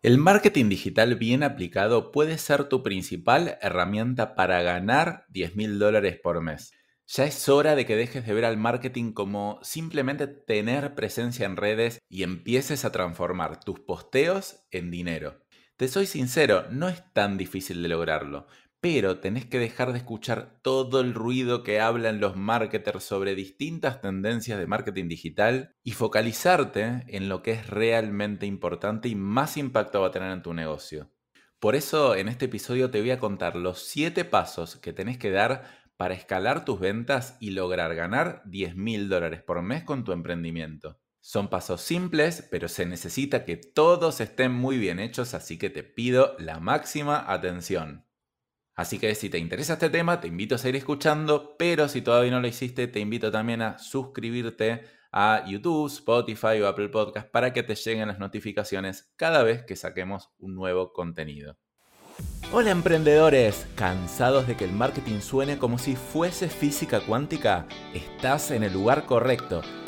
El marketing digital bien aplicado puede ser tu principal herramienta para ganar 10 mil dólares por mes. Ya es hora de que dejes de ver al marketing como simplemente tener presencia en redes y empieces a transformar tus posteos en dinero. Te soy sincero, no es tan difícil de lograrlo, pero tenés que dejar de escuchar todo el ruido que hablan los marketers sobre distintas tendencias de marketing digital y focalizarte en lo que es realmente importante y más impacto va a tener en tu negocio. Por eso en este episodio te voy a contar los 7 pasos que tenés que dar para escalar tus ventas y lograr ganar 10 mil dólares por mes con tu emprendimiento. Son pasos simples, pero se necesita que todos estén muy bien hechos, así que te pido la máxima atención. Así que si te interesa este tema, te invito a seguir escuchando, pero si todavía no lo hiciste, te invito también a suscribirte a YouTube, Spotify o Apple Podcast para que te lleguen las notificaciones cada vez que saquemos un nuevo contenido. Hola emprendedores, ¿cansados de que el marketing suene como si fuese física cuántica? Estás en el lugar correcto.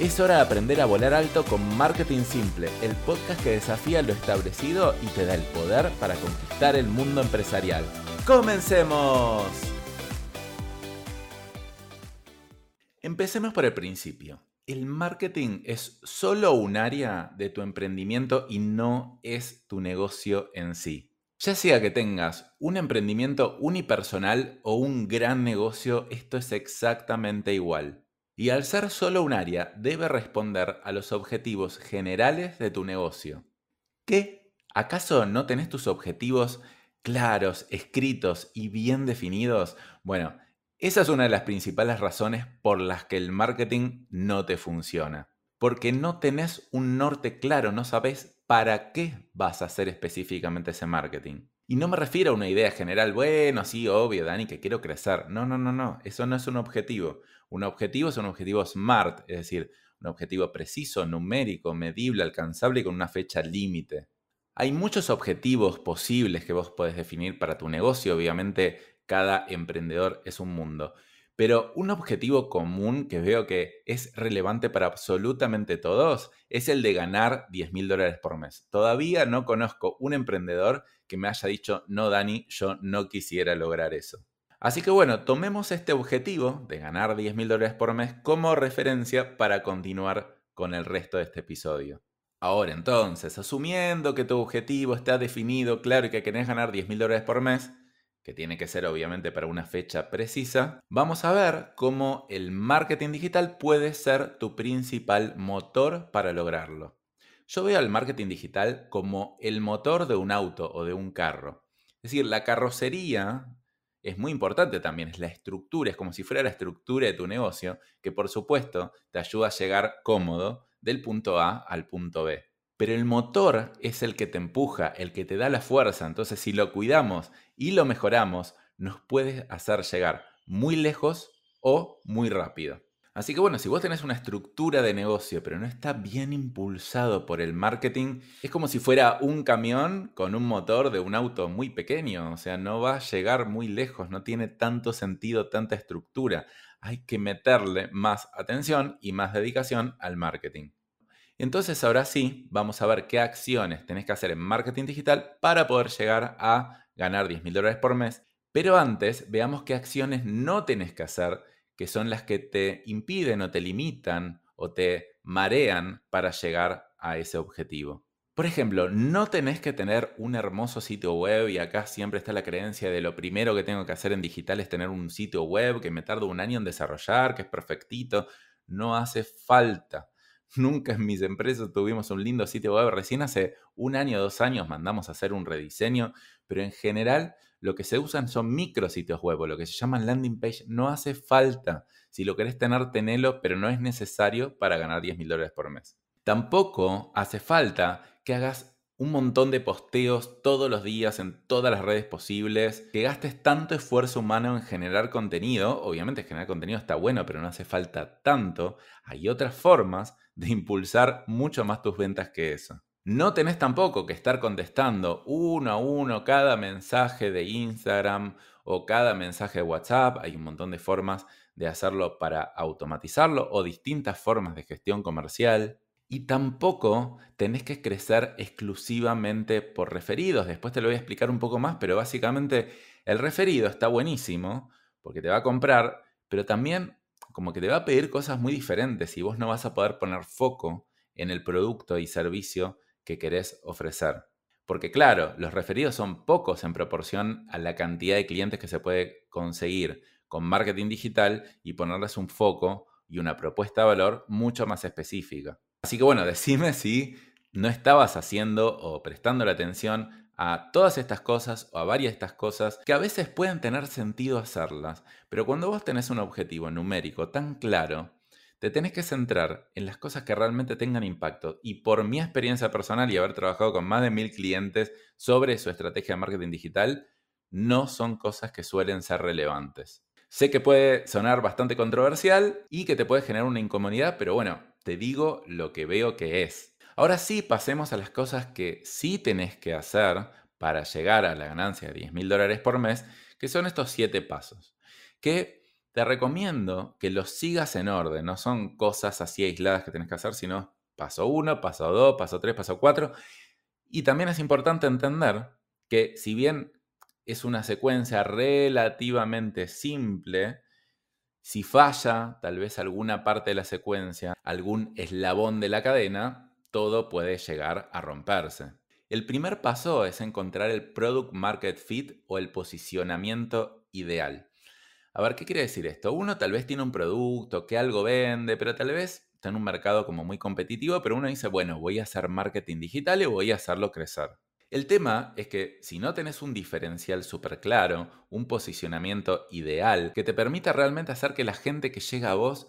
Es hora de aprender a volar alto con Marketing Simple, el podcast que desafía lo establecido y te da el poder para conquistar el mundo empresarial. ¡Comencemos! Empecemos por el principio. El marketing es solo un área de tu emprendimiento y no es tu negocio en sí. Ya sea que tengas un emprendimiento unipersonal o un gran negocio, esto es exactamente igual. Y al ser solo un área, debe responder a los objetivos generales de tu negocio. ¿Qué? ¿Acaso no tenés tus objetivos claros, escritos y bien definidos? Bueno, esa es una de las principales razones por las que el marketing no te funciona. Porque no tenés un norte claro, no sabes para qué vas a hacer específicamente ese marketing. Y no me refiero a una idea general, bueno, sí, obvio, Dani, que quiero crecer. No, no, no, no, eso no es un objetivo. Un objetivo es un objetivo SMART, es decir, un objetivo preciso, numérico, medible, alcanzable y con una fecha límite. Hay muchos objetivos posibles que vos podés definir para tu negocio, obviamente cada emprendedor es un mundo, pero un objetivo común que veo que es relevante para absolutamente todos es el de ganar 10 mil dólares por mes. Todavía no conozco un emprendedor que me haya dicho, no, Dani, yo no quisiera lograr eso. Así que bueno, tomemos este objetivo de ganar 10 mil dólares por mes como referencia para continuar con el resto de este episodio. Ahora entonces, asumiendo que tu objetivo está definido, claro, y que querés ganar 10 mil dólares por mes, que tiene que ser obviamente para una fecha precisa, vamos a ver cómo el marketing digital puede ser tu principal motor para lograrlo. Yo veo al marketing digital como el motor de un auto o de un carro. Es decir, la carrocería es muy importante también, es la estructura, es como si fuera la estructura de tu negocio, que por supuesto te ayuda a llegar cómodo del punto A al punto B. Pero el motor es el que te empuja, el que te da la fuerza, entonces si lo cuidamos y lo mejoramos, nos puede hacer llegar muy lejos o muy rápido. Así que bueno, si vos tenés una estructura de negocio pero no está bien impulsado por el marketing, es como si fuera un camión con un motor de un auto muy pequeño, o sea, no va a llegar muy lejos, no tiene tanto sentido, tanta estructura. Hay que meterle más atención y más dedicación al marketing. Entonces ahora sí, vamos a ver qué acciones tenés que hacer en marketing digital para poder llegar a ganar 10 mil dólares por mes. Pero antes, veamos qué acciones no tenés que hacer que son las que te impiden o te limitan o te marean para llegar a ese objetivo. Por ejemplo, no tenés que tener un hermoso sitio web y acá siempre está la creencia de lo primero que tengo que hacer en digital es tener un sitio web que me tardo un año en desarrollar, que es perfectito. No hace falta. Nunca en mis empresas tuvimos un lindo sitio web. Recién hace un año, dos años mandamos a hacer un rediseño, pero en general lo que se usan son micro sitios web o lo que se llaman landing page. No hace falta. Si lo querés tener, tenelo, pero no es necesario para ganar 10 mil dólares por mes. Tampoco hace falta que hagas un montón de posteos todos los días en todas las redes posibles, que gastes tanto esfuerzo humano en generar contenido. Obviamente generar contenido está bueno, pero no hace falta tanto. Hay otras formas de impulsar mucho más tus ventas que eso. No tenés tampoco que estar contestando uno a uno cada mensaje de Instagram o cada mensaje de WhatsApp. Hay un montón de formas de hacerlo para automatizarlo o distintas formas de gestión comercial. Y tampoco tenés que crecer exclusivamente por referidos. Después te lo voy a explicar un poco más, pero básicamente el referido está buenísimo porque te va a comprar, pero también como que te va a pedir cosas muy diferentes y vos no vas a poder poner foco en el producto y servicio que querés ofrecer. Porque claro, los referidos son pocos en proporción a la cantidad de clientes que se puede conseguir con marketing digital y ponerles un foco y una propuesta de valor mucho más específica. Así que bueno, decime si no estabas haciendo o prestando la atención a todas estas cosas o a varias de estas cosas que a veces pueden tener sentido hacerlas, pero cuando vos tenés un objetivo numérico tan claro, te tenés que centrar en las cosas que realmente tengan impacto. Y por mi experiencia personal y haber trabajado con más de mil clientes sobre su estrategia de marketing digital, no son cosas que suelen ser relevantes. Sé que puede sonar bastante controversial y que te puede generar una incomodidad, pero bueno, te digo lo que veo que es. Ahora sí, pasemos a las cosas que sí tenés que hacer para llegar a la ganancia de 10 mil dólares por mes, que son estos siete pasos. Que te recomiendo que los sigas en orden, no son cosas así aisladas que tenés que hacer, sino paso 1, paso 2, paso 3, paso 4. Y también es importante entender que si bien es una secuencia relativamente simple, si falla tal vez alguna parte de la secuencia, algún eslabón de la cadena, todo puede llegar a romperse. El primer paso es encontrar el product market fit o el posicionamiento ideal. A ver, ¿qué quiere decir esto? Uno tal vez tiene un producto que algo vende, pero tal vez está en un mercado como muy competitivo, pero uno dice, bueno, voy a hacer marketing digital y voy a hacerlo crecer. El tema es que si no tenés un diferencial súper claro, un posicionamiento ideal que te permita realmente hacer que la gente que llega a vos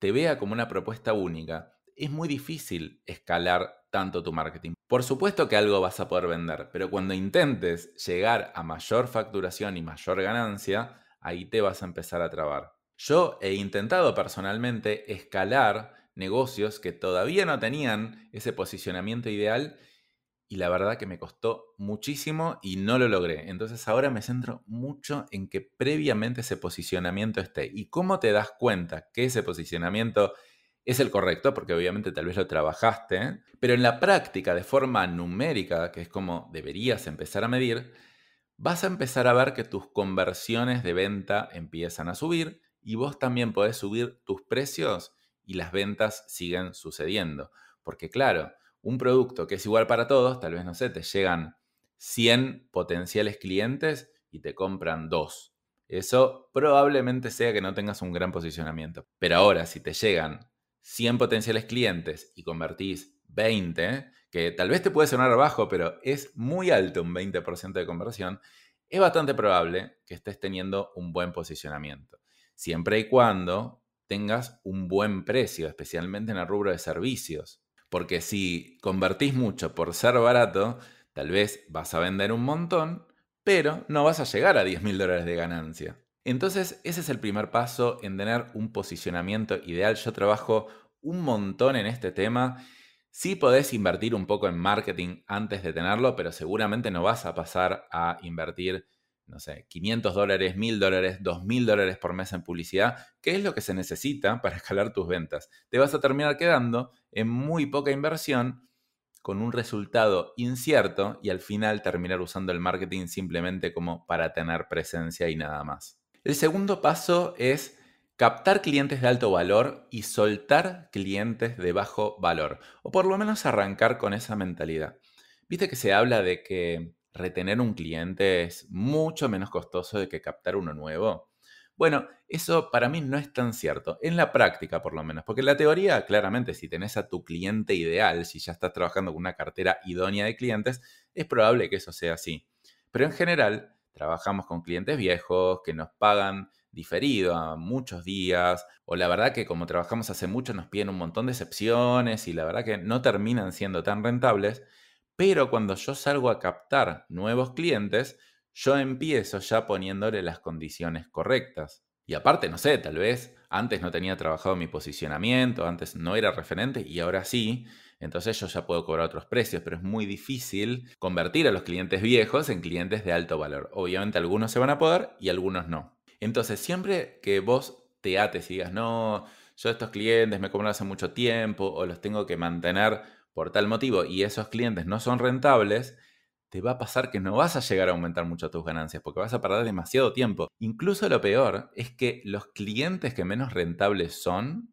te vea como una propuesta única, es muy difícil escalar tanto tu marketing. Por supuesto que algo vas a poder vender, pero cuando intentes llegar a mayor facturación y mayor ganancia, ahí te vas a empezar a trabar. Yo he intentado personalmente escalar negocios que todavía no tenían ese posicionamiento ideal y la verdad que me costó muchísimo y no lo logré. Entonces ahora me centro mucho en que previamente ese posicionamiento esté. ¿Y cómo te das cuenta que ese posicionamiento es el correcto? Porque obviamente tal vez lo trabajaste, pero en la práctica de forma numérica, que es como deberías empezar a medir, vas a empezar a ver que tus conversiones de venta empiezan a subir y vos también podés subir tus precios y las ventas siguen sucediendo. Porque claro, un producto que es igual para todos, tal vez, no sé, te llegan 100 potenciales clientes y te compran dos. Eso probablemente sea que no tengas un gran posicionamiento. Pero ahora, si te llegan 100 potenciales clientes y convertís 20, que tal vez te puede sonar bajo, pero es muy alto un 20% de conversión, es bastante probable que estés teniendo un buen posicionamiento. Siempre y cuando tengas un buen precio, especialmente en el rubro de servicios. Porque si convertís mucho por ser barato, tal vez vas a vender un montón, pero no vas a llegar a 10 mil dólares de ganancia. Entonces, ese es el primer paso en tener un posicionamiento ideal. Yo trabajo un montón en este tema. Sí podés invertir un poco en marketing antes de tenerlo, pero seguramente no vas a pasar a invertir no sé, 500 dólares, 1000 dólares, 2000 dólares por mes en publicidad, ¿qué es lo que se necesita para escalar tus ventas? Te vas a terminar quedando en muy poca inversión con un resultado incierto y al final terminar usando el marketing simplemente como para tener presencia y nada más. El segundo paso es captar clientes de alto valor y soltar clientes de bajo valor, o por lo menos arrancar con esa mentalidad. Viste que se habla de que retener un cliente es mucho menos costoso de que captar uno nuevo? Bueno, eso para mí no es tan cierto, en la práctica por lo menos, porque en la teoría, claramente, si tenés a tu cliente ideal, si ya estás trabajando con una cartera idónea de clientes, es probable que eso sea así. Pero en general, trabajamos con clientes viejos que nos pagan diferido a muchos días, o la verdad que como trabajamos hace mucho nos piden un montón de excepciones y la verdad que no terminan siendo tan rentables, Pero cuando yo salgo a captar nuevos clientes, yo empiezo ya poniéndole las condiciones correctas. Y aparte, no sé, tal vez antes no tenía trabajado mi posicionamiento, antes no era referente y ahora sí, entonces yo ya puedo cobrar otros precios, pero es muy difícil convertir a los clientes viejos en clientes de alto valor. Obviamente algunos se van a poder y algunos no. Entonces, siempre que vos te ates y digas, no, yo estos clientes me compran hace mucho tiempo o los tengo que mantener por tal motivo y esos clientes no son rentables, te va a pasar que no vas a llegar a aumentar mucho tus ganancias porque vas a perder demasiado tiempo. Incluso lo peor es que los clientes que menos rentables son,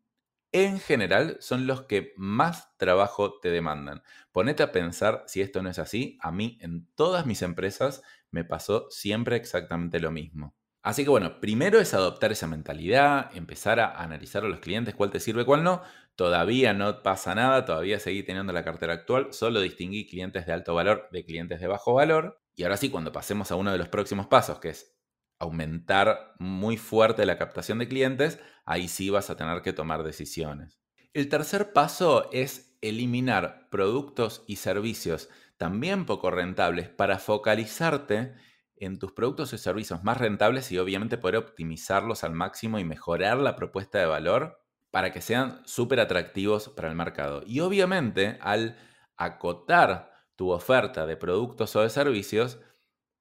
en general, son los que más trabajo te demandan. Ponete a pensar si esto no es así. A mí en todas mis empresas me pasó siempre exactamente lo mismo. Así que bueno, primero es adoptar esa mentalidad, empezar a analizar a los clientes, cuál te sirve, cuál no. Todavía no pasa nada, todavía seguí teniendo la cartera actual, solo distinguí clientes de alto valor de clientes de bajo valor. Y ahora sí, cuando pasemos a uno de los próximos pasos, que es aumentar muy fuerte la captación de clientes, ahí sí vas a tener que tomar decisiones. El tercer paso es eliminar productos y servicios también poco rentables para focalizarte en tus productos y servicios más rentables y obviamente poder optimizarlos al máximo y mejorar la propuesta de valor para que sean súper atractivos para el mercado. Y obviamente al acotar tu oferta de productos o de servicios,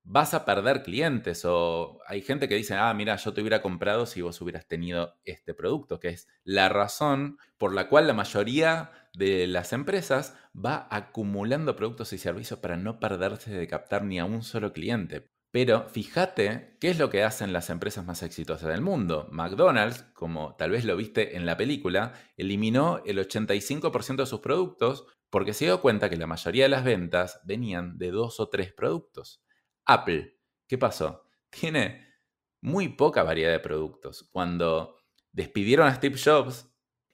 vas a perder clientes o hay gente que dice, ah, mira, yo te hubiera comprado si vos hubieras tenido este producto, que es la razón por la cual la mayoría de las empresas va acumulando productos y servicios para no perderse de captar ni a un solo cliente. Pero fíjate qué es lo que hacen las empresas más exitosas del mundo. McDonald's, como tal vez lo viste en la película, eliminó el 85% de sus productos porque se dio cuenta que la mayoría de las ventas venían de dos o tres productos. Apple, ¿qué pasó? Tiene muy poca variedad de productos. Cuando despidieron a Steve Jobs,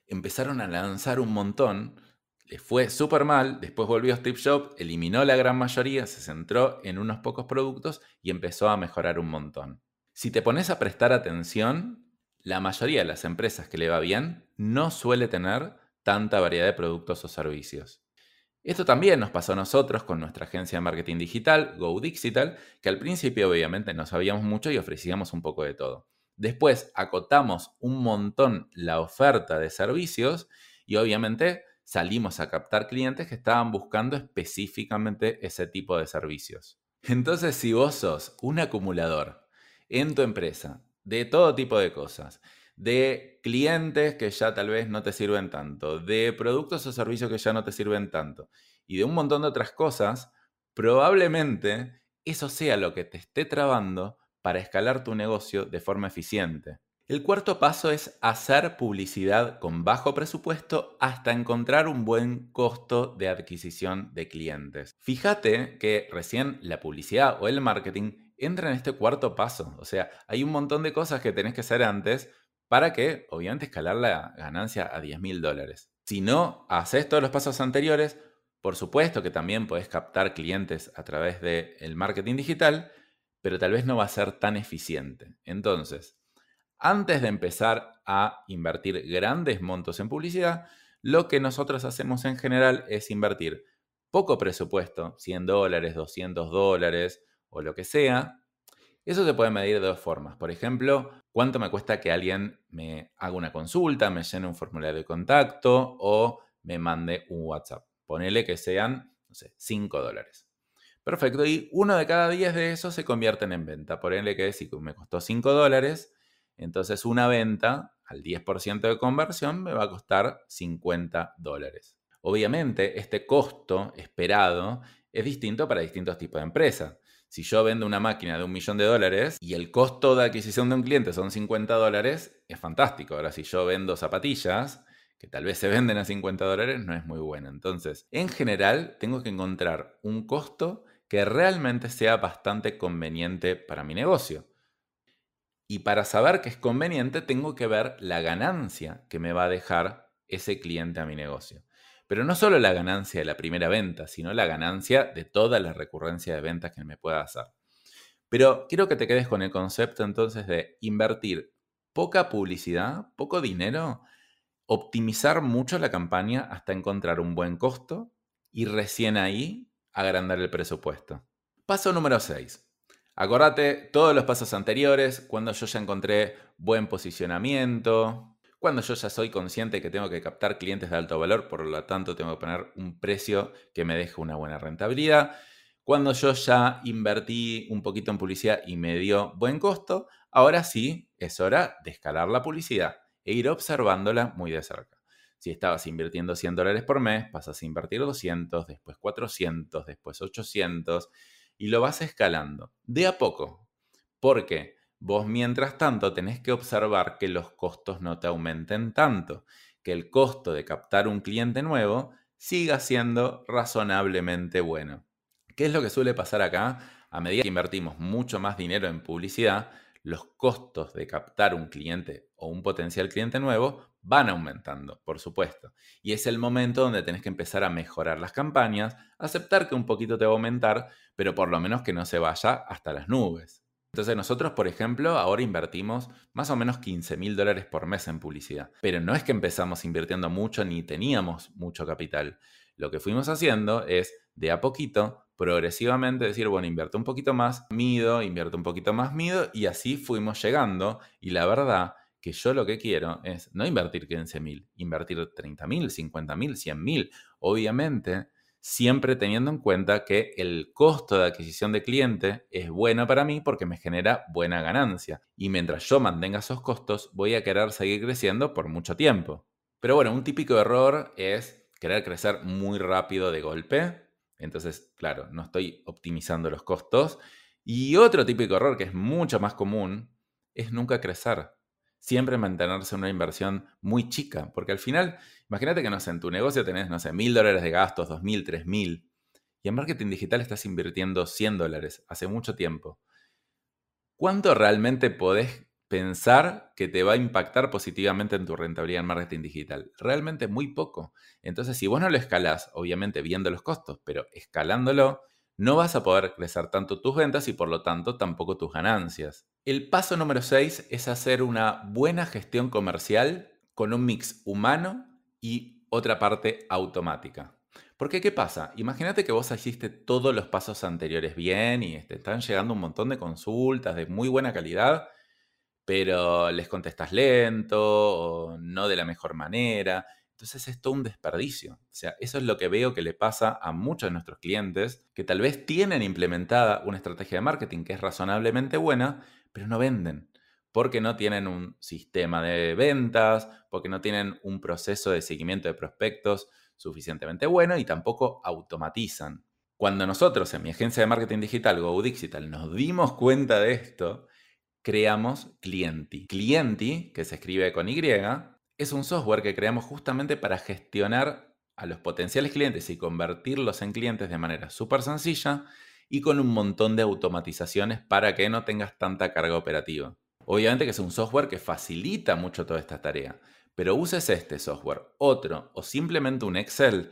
empezaron a lanzar un montón fue súper mal, después volvió Steve Jobs, eliminó la gran mayoría, se centró en unos pocos productos y empezó a mejorar un montón. Si te pones a prestar atención, la mayoría de las empresas que le va bien no suele tener tanta variedad de productos o servicios. Esto también nos pasó a nosotros con nuestra agencia de marketing digital, GoDigital, que al principio obviamente no sabíamos mucho y ofrecíamos un poco de todo. Después acotamos un montón la oferta de servicios y obviamente salimos a captar clientes que estaban buscando específicamente ese tipo de servicios. Entonces, si vos sos un acumulador en tu empresa de todo tipo de cosas, de clientes que ya tal vez no te sirven tanto, de productos o servicios que ya no te sirven tanto, y de un montón de otras cosas, probablemente eso sea lo que te esté trabando para escalar tu negocio de forma eficiente. El cuarto paso es hacer publicidad con bajo presupuesto hasta encontrar un buen costo de adquisición de clientes. Fíjate que recién la publicidad o el marketing entra en este cuarto paso. O sea, hay un montón de cosas que tenés que hacer antes para que, obviamente, escalar la ganancia a 10 mil dólares. Si no haces todos los pasos anteriores, por supuesto que también podés captar clientes a través del marketing digital, pero tal vez no va a ser tan eficiente. Entonces, antes de empezar a invertir grandes montos en publicidad, lo que nosotros hacemos en general es invertir poco presupuesto, 100 dólares, 200 dólares o lo que sea. Eso se puede medir de dos formas. Por ejemplo, cuánto me cuesta que alguien me haga una consulta, me llene un formulario de contacto o me mande un WhatsApp. Ponele que sean, no sé, 5 dólares. Perfecto, y uno de cada 10 de esos se convierten en venta. Ponele que si me costó 5 dólares, entonces una venta al 10% de conversión me va a costar 50 dólares. Obviamente este costo esperado es distinto para distintos tipos de empresas. Si yo vendo una máquina de un millón de dólares y el costo de adquisición de un cliente son 50 dólares, es fantástico. Ahora, si yo vendo zapatillas, que tal vez se venden a 50 dólares, no es muy bueno. Entonces, en general, tengo que encontrar un costo que realmente sea bastante conveniente para mi negocio. Y para saber que es conveniente, tengo que ver la ganancia que me va a dejar ese cliente a mi negocio. Pero no solo la ganancia de la primera venta, sino la ganancia de toda la recurrencia de ventas que me pueda hacer. Pero quiero que te quedes con el concepto entonces de invertir poca publicidad, poco dinero, optimizar mucho la campaña hasta encontrar un buen costo y recién ahí agrandar el presupuesto. Paso número 6. Acordate todos los pasos anteriores, cuando yo ya encontré buen posicionamiento, cuando yo ya soy consciente que tengo que captar clientes de alto valor, por lo tanto tengo que poner un precio que me deje una buena rentabilidad. Cuando yo ya invertí un poquito en publicidad y me dio buen costo, ahora sí es hora de escalar la publicidad e ir observándola muy de cerca. Si estabas invirtiendo 100 dólares por mes, pasas a invertir 200, después 400, después 800 y lo vas escalando de a poco. Porque vos mientras tanto tenés que observar que los costos no te aumenten tanto, que el costo de captar un cliente nuevo siga siendo razonablemente bueno. ¿Qué es lo que suele pasar acá? A medida que invertimos mucho más dinero en publicidad, los costos de captar un cliente o un potencial cliente nuevo van aumentando, por supuesto. Y es el momento donde tenés que empezar a mejorar las campañas, aceptar que un poquito te va a aumentar, pero por lo menos que no se vaya hasta las nubes. Entonces nosotros, por ejemplo, ahora invertimos más o menos 15 mil dólares por mes en publicidad. Pero no es que empezamos invirtiendo mucho ni teníamos mucho capital. Lo que fuimos haciendo es, de a poquito, progresivamente decir, bueno, invierto un poquito más, mido, invierto un poquito más, mido, y así fuimos llegando. Y la verdad que yo lo que quiero es no invertir 15 mil, invertir 30 mil, 50 mil, 100 mil. Obviamente, siempre teniendo en cuenta que el costo de adquisición de cliente es bueno para mí porque me genera buena ganancia. Y mientras yo mantenga esos costos, voy a querer seguir creciendo por mucho tiempo. Pero bueno, un típico error es querer crecer muy rápido de golpe entonces, claro, no estoy optimizando los costos. Y otro típico error que es mucho más común es nunca crecer. Siempre mantenerse en una inversión muy chica. Porque al final, imagínate que no sé, en tu negocio tenés, no sé, mil dólares de gastos, dos mil, tres mil. Y en marketing digital estás invirtiendo 100 dólares hace mucho tiempo. ¿Cuánto realmente podés pensar que te va a impactar positivamente en tu rentabilidad en marketing digital. Realmente muy poco. Entonces, si vos no lo escalás, obviamente viendo los costos, pero escalándolo, no vas a poder crecer tanto tus ventas y por lo tanto tampoco tus ganancias. El paso número 6 es hacer una buena gestión comercial con un mix humano y otra parte automática. Porque, ¿qué pasa? Imagínate que vos hiciste todos los pasos anteriores bien y te están llegando un montón de consultas de muy buena calidad pero les contestas lento o no de la mejor manera. Entonces es todo un desperdicio. O sea, eso es lo que veo que le pasa a muchos de nuestros clientes que tal vez tienen implementada una estrategia de marketing que es razonablemente buena, pero no venden. Porque no tienen un sistema de ventas, porque no tienen un proceso de seguimiento de prospectos suficientemente bueno y tampoco automatizan. Cuando nosotros en mi agencia de marketing digital, GoDigital, nos dimos cuenta de esto, creamos Clienti. Clienti, que se escribe con Y, es un software que creamos justamente para gestionar a los potenciales clientes y convertirlos en clientes de manera súper sencilla y con un montón de automatizaciones para que no tengas tanta carga operativa. Obviamente que es un software que facilita mucho toda esta tarea, pero uses este software, otro o simplemente un Excel,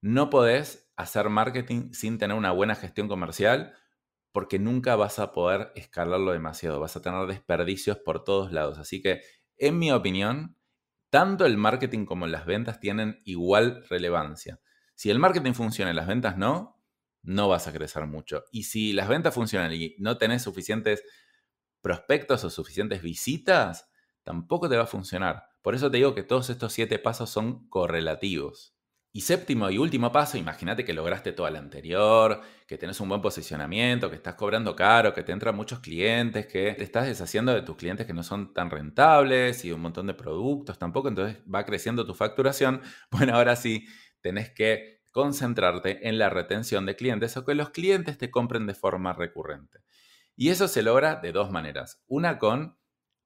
no podés hacer marketing sin tener una buena gestión comercial porque nunca vas a poder escalarlo demasiado, vas a tener desperdicios por todos lados. Así que, en mi opinión, tanto el marketing como las ventas tienen igual relevancia. Si el marketing funciona y las ventas no, no vas a crecer mucho. Y si las ventas funcionan y no tenés suficientes prospectos o suficientes visitas, tampoco te va a funcionar. Por eso te digo que todos estos siete pasos son correlativos. Y séptimo y último paso, imagínate que lograste todo el anterior, que tenés un buen posicionamiento, que estás cobrando caro, que te entran muchos clientes, que te estás deshaciendo de tus clientes que no son tan rentables y un montón de productos tampoco, entonces va creciendo tu facturación. Bueno, ahora sí, tenés que concentrarte en la retención de clientes o que los clientes te compren de forma recurrente. Y eso se logra de dos maneras. Una con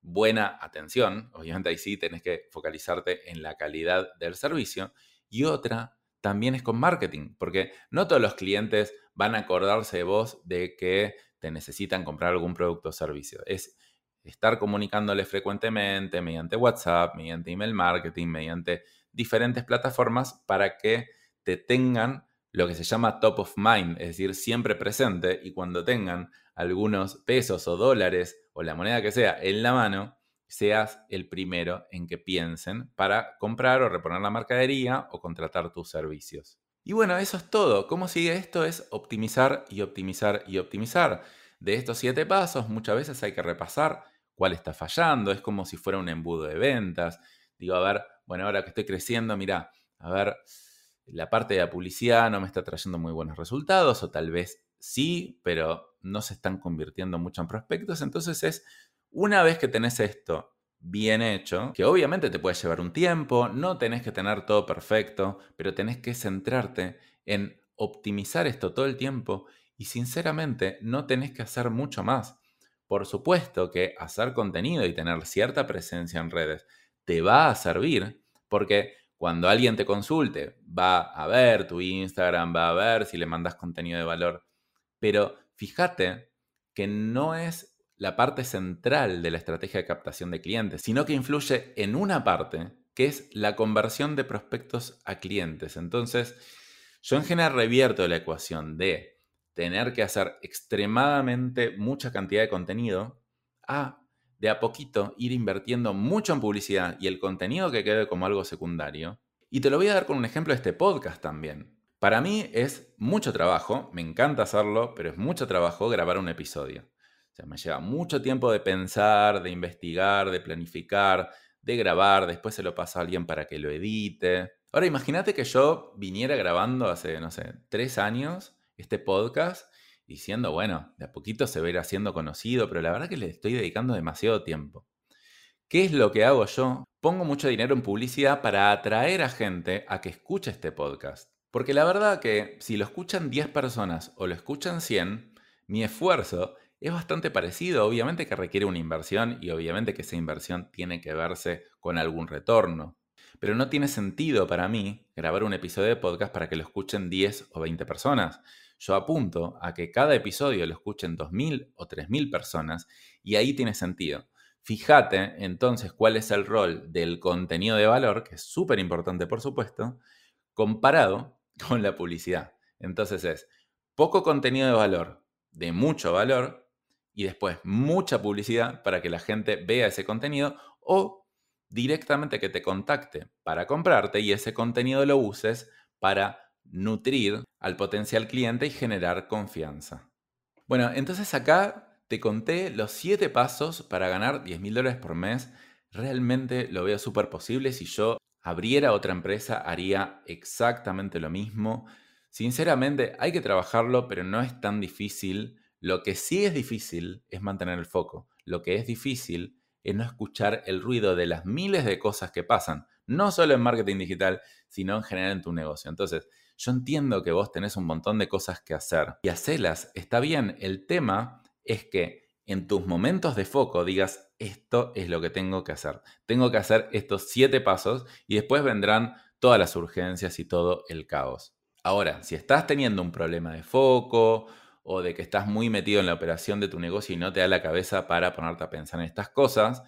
buena atención, obviamente ahí sí tenés que focalizarte en la calidad del servicio y otra también es con marketing, porque no todos los clientes van a acordarse de vos de que te necesitan comprar algún producto o servicio. Es estar comunicándoles frecuentemente mediante WhatsApp, mediante email marketing, mediante diferentes plataformas para que te tengan lo que se llama top of mind, es decir, siempre presente y cuando tengan algunos pesos o dólares o la moneda que sea en la mano, seas el primero en que piensen para comprar o reponer la mercadería o contratar tus servicios. Y bueno, eso es todo. ¿Cómo sigue esto? Es optimizar y optimizar y optimizar. De estos siete pasos, muchas veces hay que repasar cuál está fallando. Es como si fuera un embudo de ventas. Digo, a ver, bueno, ahora que estoy creciendo, mira, a ver, la parte de la publicidad no me está trayendo muy buenos resultados, o tal vez sí, pero no se están convirtiendo mucho en prospectos. Entonces es, una vez que tenés esto bien hecho, que obviamente te puede llevar un tiempo, no tenés que tener todo perfecto, pero tenés que centrarte en optimizar esto todo el tiempo y sinceramente no tenés que hacer mucho más. Por supuesto que hacer contenido y tener cierta presencia en redes te va a servir porque cuando alguien te consulte va a ver tu Instagram, va a ver si le mandas contenido de valor, pero fíjate que no es la parte central de la estrategia de captación de clientes, sino que influye en una parte, que es la conversión de prospectos a clientes. Entonces, yo en general revierto la ecuación de tener que hacer extremadamente mucha cantidad de contenido a de a poquito ir invirtiendo mucho en publicidad y el contenido que quede como algo secundario. Y te lo voy a dar con un ejemplo de este podcast también. Para mí es mucho trabajo, me encanta hacerlo, pero es mucho trabajo grabar un episodio sea, me lleva mucho tiempo de pensar, de investigar, de planificar, de grabar, después se lo pasa a alguien para que lo edite. Ahora imagínate que yo viniera grabando hace, no sé, tres años este podcast diciendo, bueno, de a poquito se va a ir haciendo conocido, pero la verdad que le estoy dedicando demasiado tiempo. ¿Qué es lo que hago yo? Pongo mucho dinero en publicidad para atraer a gente a que escuche este podcast. Porque la verdad que si lo escuchan 10 personas o lo escuchan 100, mi esfuerzo es bastante parecido, obviamente que requiere una inversión y obviamente que esa inversión tiene que verse con algún retorno. Pero no tiene sentido para mí grabar un episodio de podcast para que lo escuchen 10 o 20 personas. Yo apunto a que cada episodio lo escuchen 2.000 o 3.000 personas y ahí tiene sentido. Fíjate entonces cuál es el rol del contenido de valor, que es súper importante por supuesto, comparado con la publicidad. Entonces es poco contenido de valor, de mucho valor, y después mucha publicidad para que la gente vea ese contenido o directamente que te contacte para comprarte y ese contenido lo uses para nutrir al potencial cliente y generar confianza. Bueno, entonces acá te conté los 7 pasos para ganar 10 mil dólares por mes. Realmente lo veo súper posible. Si yo abriera otra empresa, haría exactamente lo mismo. Sinceramente, hay que trabajarlo, pero no es tan difícil. Lo que sí es difícil es mantener el foco. Lo que es difícil es no escuchar el ruido de las miles de cosas que pasan, no solo en marketing digital, sino en general en tu negocio. Entonces, yo entiendo que vos tenés un montón de cosas que hacer y hacelas, está bien. El tema es que en tus momentos de foco digas, esto es lo que tengo que hacer. Tengo que hacer estos siete pasos y después vendrán todas las urgencias y todo el caos. Ahora, si estás teniendo un problema de foco o de que estás muy metido en la operación de tu negocio y no te da la cabeza para ponerte a pensar en estas cosas,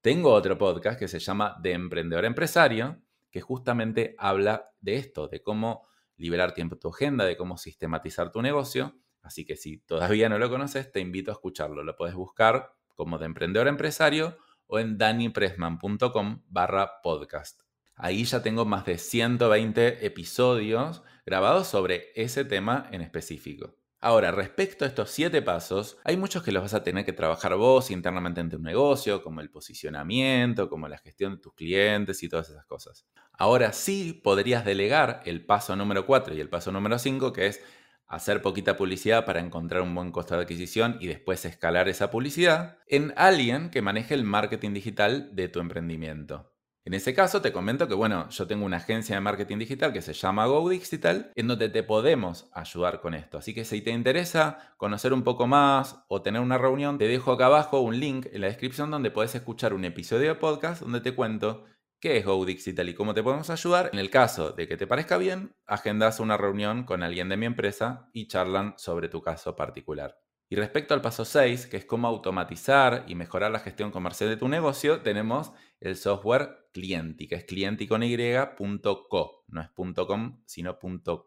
tengo otro podcast que se llama De Emprendedor Empresario, que justamente habla de esto, de cómo liberar tiempo en tu agenda, de cómo sistematizar tu negocio. Así que si todavía no lo conoces, te invito a escucharlo. Lo puedes buscar como de Emprendedor Empresario o en danipressman.com barra podcast. Ahí ya tengo más de 120 episodios grabados sobre ese tema en específico. Ahora, respecto a estos siete pasos, hay muchos que los vas a tener que trabajar vos internamente en tu negocio, como el posicionamiento, como la gestión de tus clientes y todas esas cosas. Ahora sí podrías delegar el paso número 4 y el paso número 5, que es hacer poquita publicidad para encontrar un buen costo de adquisición y después escalar esa publicidad, en alguien que maneje el marketing digital de tu emprendimiento. En ese caso te comento que, bueno, yo tengo una agencia de marketing digital que se llama Go Digital, en donde te podemos ayudar con esto. Así que si te interesa conocer un poco más o tener una reunión, te dejo acá abajo un link en la descripción donde puedes escuchar un episodio de podcast donde te cuento qué es Go Digital y cómo te podemos ayudar. En el caso de que te parezca bien, agendas una reunión con alguien de mi empresa y charlan sobre tu caso particular. Y respecto al paso 6, que es cómo automatizar y mejorar la gestión comercial de tu negocio, tenemos el software Clienti, que es clienticony.co, no es .com, sino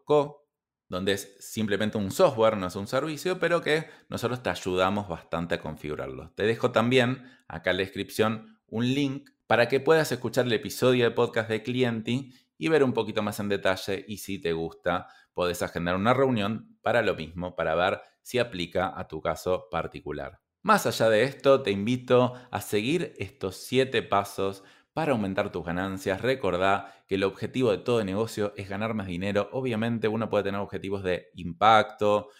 .co, donde es simplemente un software, no es un servicio, pero que nosotros te ayudamos bastante a configurarlo. Te dejo también acá en la descripción un link para que puedas escuchar el episodio de podcast de Clienti y ver un poquito más en detalle y si te gusta, podés agendar una reunión para lo mismo, para ver si aplica a tu caso particular. Más allá de esto, te invito a seguir estos siete pasos para aumentar tus ganancias. Recordá que el objetivo de todo negocio es ganar más dinero. Obviamente uno puede tener objetivos de impacto,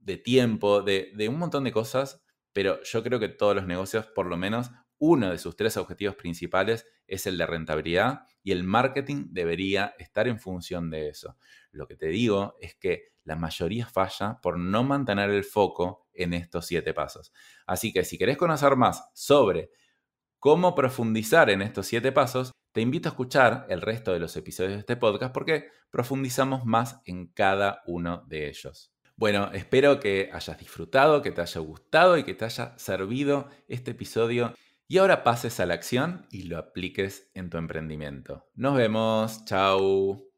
de tiempo, de, de un montón de cosas, pero yo creo que todos los negocios, por lo menos, uno de sus tres objetivos principales es el de rentabilidad y el marketing debería estar en función de eso. Lo que te digo es que la mayoría falla por no mantener el foco en estos siete pasos. Así que si querés conocer más sobre cómo profundizar en estos siete pasos, te invito a escuchar el resto de los episodios de este podcast porque profundizamos más en cada uno de ellos. Bueno, espero que hayas disfrutado, que te haya gustado y que te haya servido este episodio y ahora pases a la acción y lo apliques en tu emprendimiento. Nos vemos, chao.